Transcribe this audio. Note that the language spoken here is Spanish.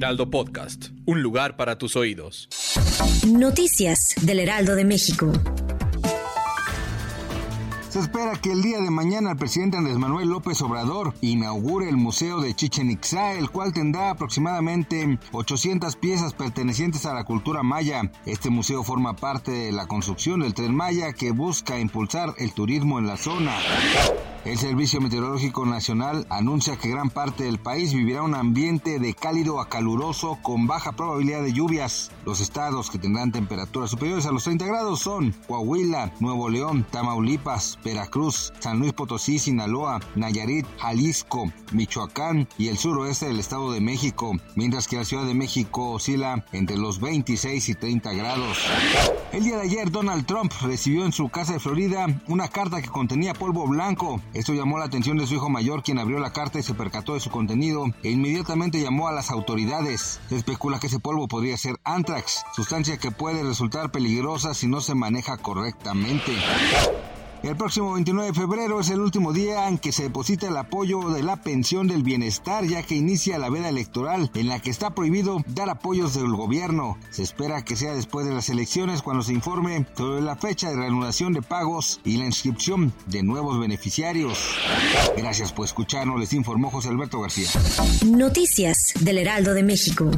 Heraldo Podcast, un lugar para tus oídos. Noticias del Heraldo de México. Se espera que el día de mañana el presidente Andrés Manuel López Obrador inaugure el Museo de Chichen Itza, el cual tendrá aproximadamente 800 piezas pertenecientes a la cultura maya. Este museo forma parte de la construcción del tren Maya que busca impulsar el turismo en la zona. El Servicio Meteorológico Nacional anuncia que gran parte del país vivirá un ambiente de cálido a caluroso con baja probabilidad de lluvias. Los estados que tendrán temperaturas superiores a los 30 grados son Coahuila, Nuevo León, Tamaulipas, Veracruz, San Luis Potosí, Sinaloa, Nayarit, Jalisco, Michoacán y el suroeste del Estado de México, mientras que la Ciudad de México oscila entre los 26 y 30 grados. El día de ayer Donald Trump recibió en su casa de Florida una carta que contenía polvo blanco. Esto llamó la atención de su hijo mayor, quien abrió la carta y se percató de su contenido e inmediatamente llamó a las autoridades. Se especula que ese polvo podría ser anthrax, sustancia que puede resultar peligrosa si no se maneja correctamente. El próximo 29 de febrero es el último día en que se deposita el apoyo de la pensión del bienestar, ya que inicia la veda electoral en la que está prohibido dar apoyos del gobierno. Se espera que sea después de las elecciones cuando se informe sobre la fecha de reanudación de pagos y la inscripción de nuevos beneficiarios. Gracias por escucharnos, les informó José Alberto García. Noticias del Heraldo de México.